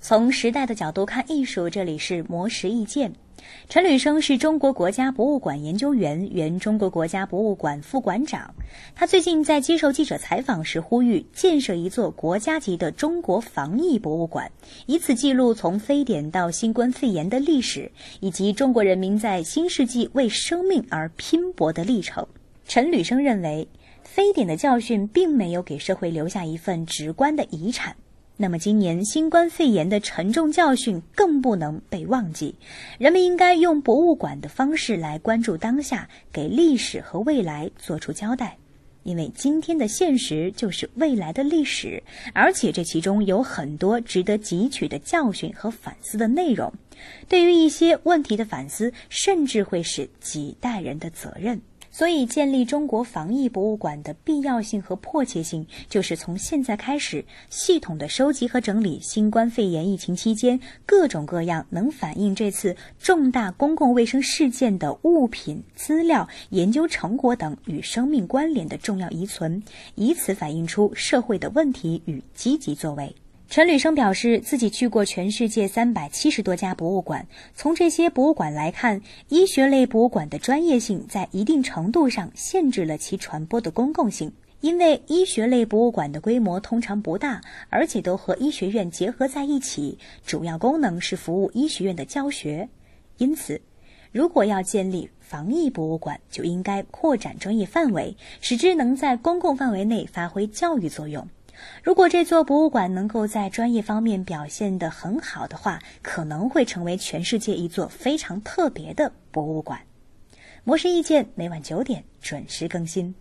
从时代的角度看艺术，这里是魔石意见。陈履生是中国国家博物馆研究员，原中国国家博物馆副馆长。他最近在接受记者采访时呼吁，建设一座国家级的中国防疫博物馆，以此记录从非典到新冠肺炎的历史，以及中国人民在新世纪为生命而拼搏的历程。陈履生认为，非典的教训并没有给社会留下一份直观的遗产。那么，今年新冠肺炎的沉重教训更不能被忘记。人们应该用博物馆的方式来关注当下，给历史和未来做出交代。因为今天的现实就是未来的历史，而且这其中有很多值得汲取的教训和反思的内容。对于一些问题的反思，甚至会是几代人的责任。所以，建立中国防疫博物馆的必要性和迫切性，就是从现在开始，系统的收集和整理新冠肺炎疫情期间各种各样能反映这次重大公共卫生事件的物品、资料、研究成果等与生命关联的重要遗存，以此反映出社会的问题与积极作为。陈履生表示，自己去过全世界三百七十多家博物馆。从这些博物馆来看，医学类博物馆的专业性在一定程度上限制了其传播的公共性。因为医学类博物馆的规模通常不大，而且都和医学院结合在一起，主要功能是服务医学院的教学。因此，如果要建立防疫博物馆，就应该扩展专业范围，使之能在公共范围内发挥教育作用。如果这座博物馆能够在专业方面表现得很好的话，可能会成为全世界一座非常特别的博物馆。模式意见每晚九点准时更新。